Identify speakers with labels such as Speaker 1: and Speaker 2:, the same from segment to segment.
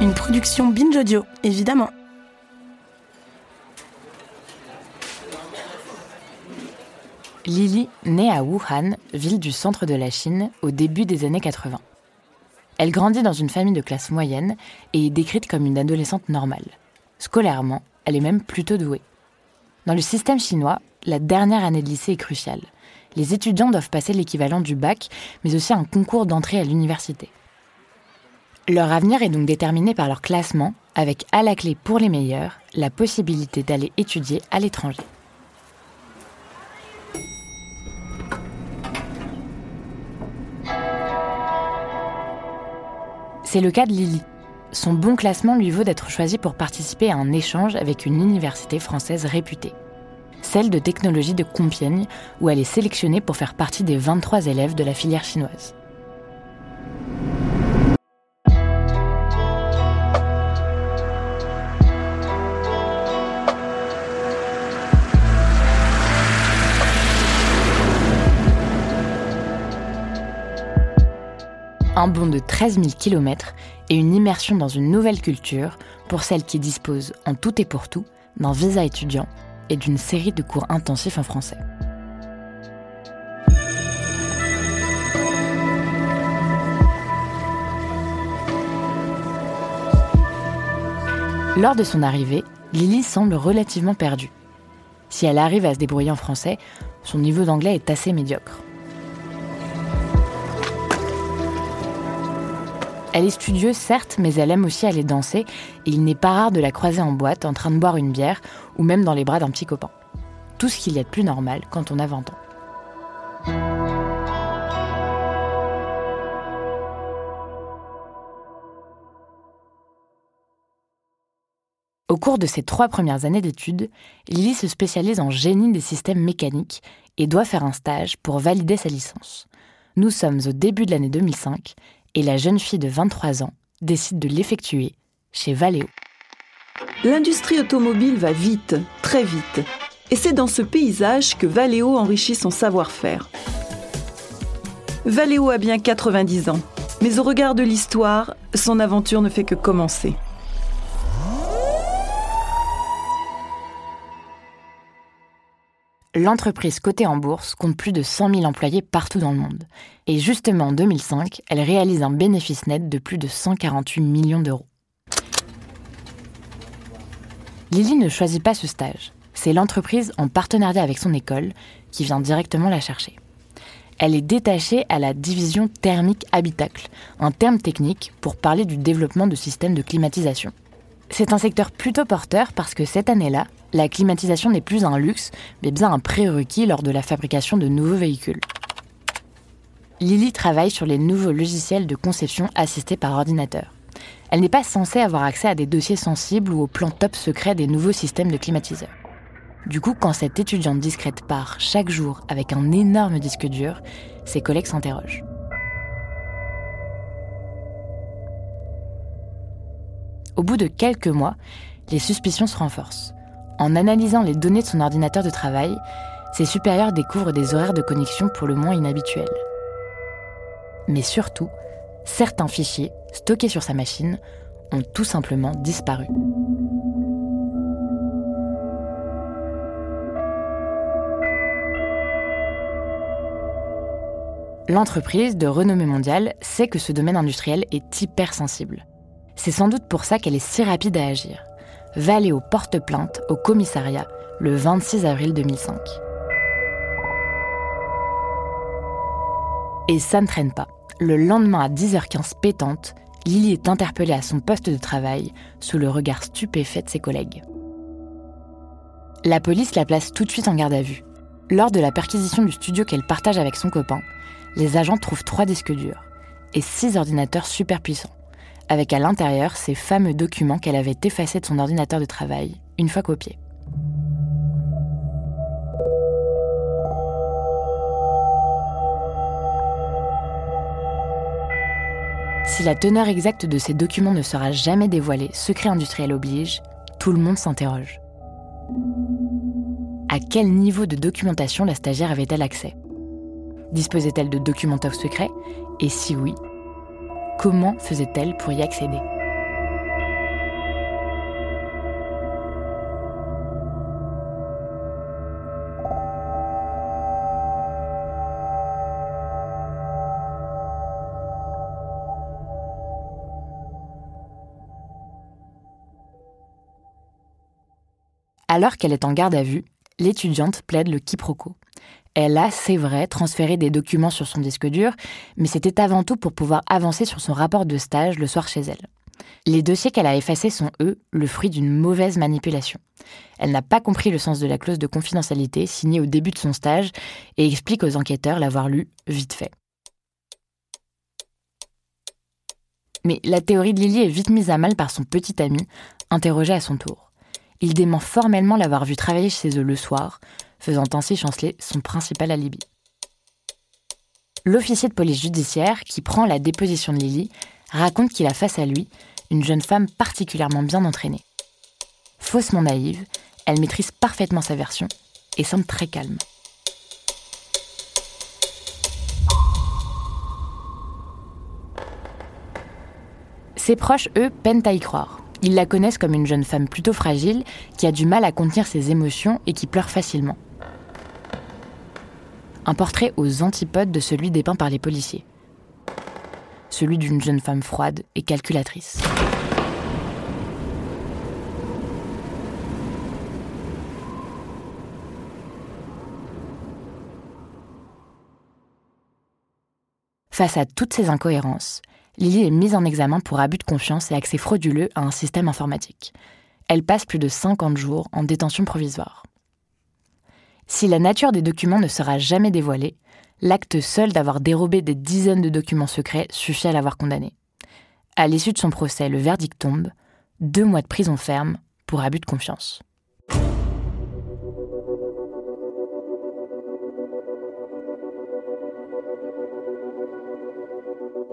Speaker 1: Une production Binge Audio, évidemment.
Speaker 2: Lily naît à Wuhan, ville du centre de la Chine, au début des années 80. Elle grandit dans une famille de classe moyenne et est décrite comme une adolescente normale. Scolairement, elle est même plutôt douée. Dans le système chinois, la dernière année de lycée est cruciale. Les étudiants doivent passer l'équivalent du bac, mais aussi un concours d'entrée à l'université. Leur avenir est donc déterminé par leur classement, avec à la clé pour les meilleurs la possibilité d'aller étudier à l'étranger. C'est le cas de Lily. Son bon classement lui vaut d'être choisie pour participer à un échange avec une université française réputée. Celle de technologie de Compiègne, où elle est sélectionnée pour faire partie des 23 élèves de la filière chinoise. Un bond de 13 000 km et une immersion dans une nouvelle culture pour celles qui disposent en tout et pour tout d'un visa étudiant et d'une série de cours intensifs en français. Lors de son arrivée, Lily semble relativement perdue. Si elle arrive à se débrouiller en français, son niveau d'anglais est assez médiocre. Elle est studieuse, certes, mais elle aime aussi aller danser, et il n'est pas rare de la croiser en boîte en train de boire une bière, ou même dans les bras d'un petit copain. Tout ce qu'il y a de plus normal quand on a 20 ans. Au cours de ses trois premières années d'études, Lily se spécialise en génie des systèmes mécaniques et doit faire un stage pour valider sa licence. Nous sommes au début de l'année 2005 et la jeune fille de 23 ans décide de l'effectuer chez Valeo.
Speaker 3: L'industrie automobile va vite, très vite. Et c'est dans ce paysage que Valeo enrichit son savoir-faire. Valeo a bien 90 ans, mais au regard de l'histoire, son aventure ne fait que commencer.
Speaker 2: L'entreprise cotée en bourse compte plus de 100 000 employés partout dans le monde. Et justement en 2005, elle réalise un bénéfice net de plus de 148 millions d'euros. Lily ne choisit pas ce stage. C'est l'entreprise, en partenariat avec son école, qui vient directement la chercher. Elle est détachée à la division thermique habitacle, un terme technique pour parler du développement de systèmes de climatisation. C'est un secteur plutôt porteur parce que cette année-là, la climatisation n'est plus un luxe, mais bien un prérequis lors de la fabrication de nouveaux véhicules. Lily travaille sur les nouveaux logiciels de conception assistés par ordinateur. Elle n'est pas censée avoir accès à des dossiers sensibles ou aux plans top secrets des nouveaux systèmes de climatiseurs. Du coup, quand cette étudiante discrète part chaque jour avec un énorme disque dur, ses collègues s'interrogent. Au bout de quelques mois, les suspicions se renforcent. En analysant les données de son ordinateur de travail, ses supérieurs découvrent des horaires de connexion pour le moins inhabituels. Mais surtout, certains fichiers stockés sur sa machine ont tout simplement disparu. L'entreprise, de renommée mondiale, sait que ce domaine industriel est hypersensible. C'est sans doute pour ça qu'elle est si rapide à agir. Valeo porte plainte au commissariat le 26 avril 2005. Et ça ne traîne pas. Le lendemain à 10h15 pétante, Lily est interpellée à son poste de travail sous le regard stupéfait de ses collègues. La police la place tout de suite en garde à vue. Lors de la perquisition du studio qu'elle partage avec son copain, les agents trouvent trois disques durs et six ordinateurs super puissants, avec à l'intérieur ces fameux documents qu'elle avait effacés de son ordinateur de travail une fois copiés. Si la teneur exacte de ces documents ne sera jamais dévoilée, secret industriel oblige, tout le monde s'interroge. À quel niveau de documentation la stagiaire avait-elle accès? Disposait-elle de documents top secrets Et si oui, comment faisait-elle pour y accéder? Alors qu'elle est en garde à vue, l'étudiante plaide le quiproquo. Elle a, c'est vrai, transféré des documents sur son disque dur, mais c'était avant tout pour pouvoir avancer sur son rapport de stage le soir chez elle. Les dossiers qu'elle a effacés sont, eux, le fruit d'une mauvaise manipulation. Elle n'a pas compris le sens de la clause de confidentialité signée au début de son stage et explique aux enquêteurs l'avoir lu vite fait. Mais la théorie de Lily est vite mise à mal par son petit ami, interrogé à son tour il dément formellement l'avoir vu travailler chez eux le soir, faisant ainsi chanceler son principal alibi. L'officier de police judiciaire, qui prend la déposition de Lily, raconte qu'il a face à lui une jeune femme particulièrement bien entraînée. Faussement naïve, elle maîtrise parfaitement sa version et semble très calme. Ses proches, eux, peinent à y croire. Ils la connaissent comme une jeune femme plutôt fragile, qui a du mal à contenir ses émotions et qui pleure facilement. Un portrait aux antipodes de celui dépeint par les policiers. Celui d'une jeune femme froide et calculatrice. Face à toutes ces incohérences, Lily est mise en examen pour abus de confiance et accès frauduleux à un système informatique. Elle passe plus de 50 jours en détention provisoire. Si la nature des documents ne sera jamais dévoilée, l'acte seul d'avoir dérobé des dizaines de documents secrets suffit à l'avoir condamnée. À l'issue de son procès, le verdict tombe deux mois de prison ferme pour abus de confiance.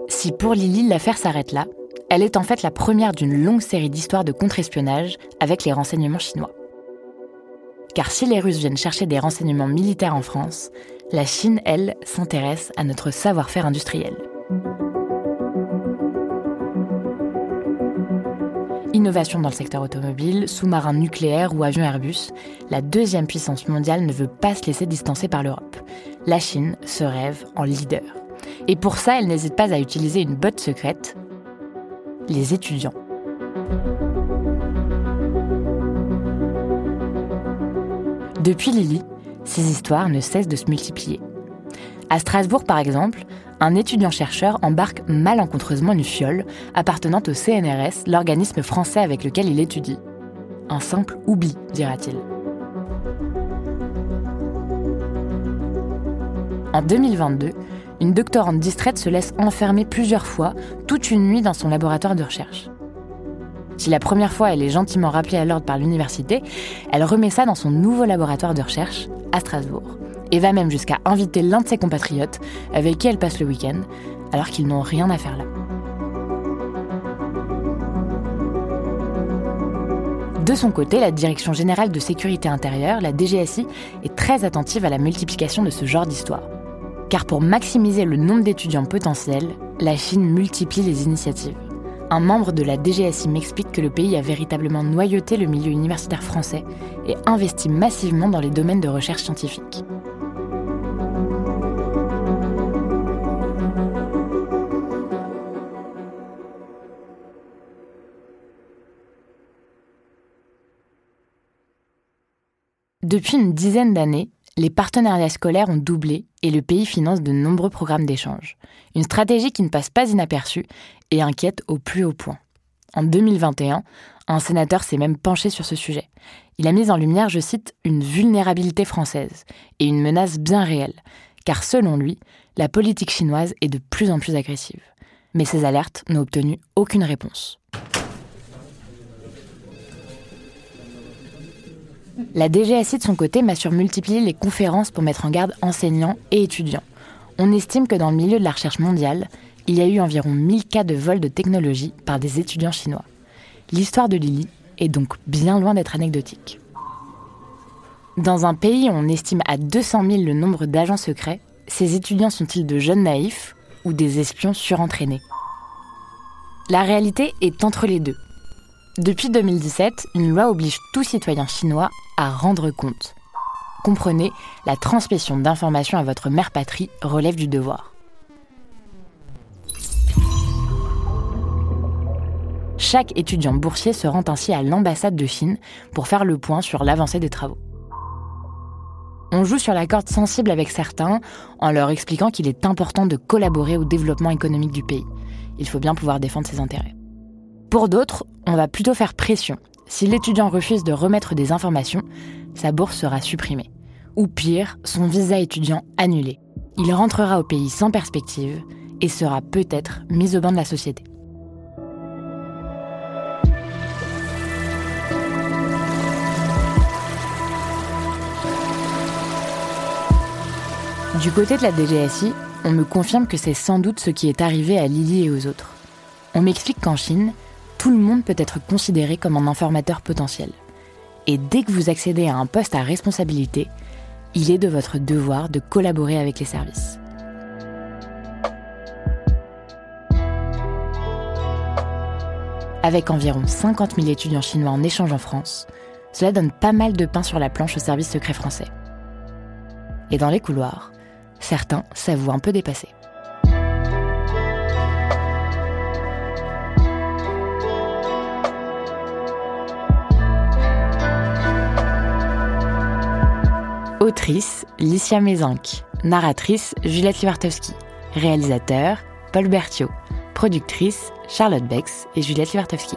Speaker 2: Si pour Lily l'affaire s'arrête là, elle est en fait la première d'une longue série d'histoires de contre-espionnage avec les renseignements chinois. Car si les Russes viennent chercher des renseignements militaires en France, la Chine, elle, s'intéresse à notre savoir-faire industriel. Innovation dans le secteur automobile, sous-marin nucléaire ou avion Airbus, la deuxième puissance mondiale ne veut pas se laisser distancer par l'Europe. La Chine se rêve en leader. Et pour ça, elle n'hésite pas à utiliser une botte secrète, les étudiants. Depuis Lily, ces histoires ne cessent de se multiplier. À Strasbourg, par exemple, un étudiant-chercheur embarque malencontreusement une fiole appartenant au CNRS, l'organisme français avec lequel il étudie. Un simple oubli, dira-t-il. En 2022, une doctorante distraite se laisse enfermer plusieurs fois, toute une nuit dans son laboratoire de recherche. Si la première fois elle est gentiment rappelée à l'ordre par l'université, elle remet ça dans son nouveau laboratoire de recherche à Strasbourg, et va même jusqu'à inviter l'un de ses compatriotes avec qui elle passe le week-end, alors qu'ils n'ont rien à faire là. De son côté, la Direction générale de sécurité intérieure, la DGSI, est très attentive à la multiplication de ce genre d'histoire. Car pour maximiser le nombre d'étudiants potentiels, la Chine multiplie les initiatives. Un membre de la DGSI m'explique que le pays a véritablement noyauté le milieu universitaire français et investi massivement dans les domaines de recherche scientifique. Depuis une dizaine d'années, les partenariats scolaires ont doublé et le pays finance de nombreux programmes d'échange. Une stratégie qui ne passe pas inaperçue et inquiète au plus haut point. En 2021, un sénateur s'est même penché sur ce sujet. Il a mis en lumière, je cite, une vulnérabilité française et une menace bien réelle, car selon lui, la politique chinoise est de plus en plus agressive. Mais ces alertes n'ont obtenu aucune réponse. La DGSI de son côté m'a surmultiplié les conférences pour mettre en garde enseignants et étudiants. On estime que dans le milieu de la recherche mondiale, il y a eu environ 1000 cas de vol de technologie par des étudiants chinois. L'histoire de Lily est donc bien loin d'être anecdotique. Dans un pays où on estime à 200 000 le nombre d'agents secrets, ces étudiants sont-ils de jeunes naïfs ou des espions surentraînés? La réalité est entre les deux. Depuis 2017, une loi oblige tout citoyen chinois à rendre compte. Comprenez, la transmission d'informations à votre mère patrie relève du devoir. Chaque étudiant boursier se rend ainsi à l'ambassade de Chine pour faire le point sur l'avancée des travaux. On joue sur la corde sensible avec certains en leur expliquant qu'il est important de collaborer au développement économique du pays. Il faut bien pouvoir défendre ses intérêts. Pour d'autres, on va plutôt faire pression. Si l'étudiant refuse de remettre des informations, sa bourse sera supprimée. Ou pire, son visa étudiant annulé. Il rentrera au pays sans perspective et sera peut-être mis au banc de la société. Du côté de la DGSI, on me confirme que c'est sans doute ce qui est arrivé à Lily et aux autres. On m'explique qu'en Chine, tout le monde peut être considéré comme un informateur potentiel. Et dès que vous accédez à un poste à responsabilité, il est de votre devoir de collaborer avec les services. Avec environ 50 000 étudiants chinois en échange en France, cela donne pas mal de pain sur la planche au service secret français. Et dans les couloirs, certains s'avouent un peu dépassés. Autrice, Licia. Narratrice, Juliette Livartowski. Réalisateur, Paul Berthiaud. Productrice, Charlotte Bex et Juliette Livartowski.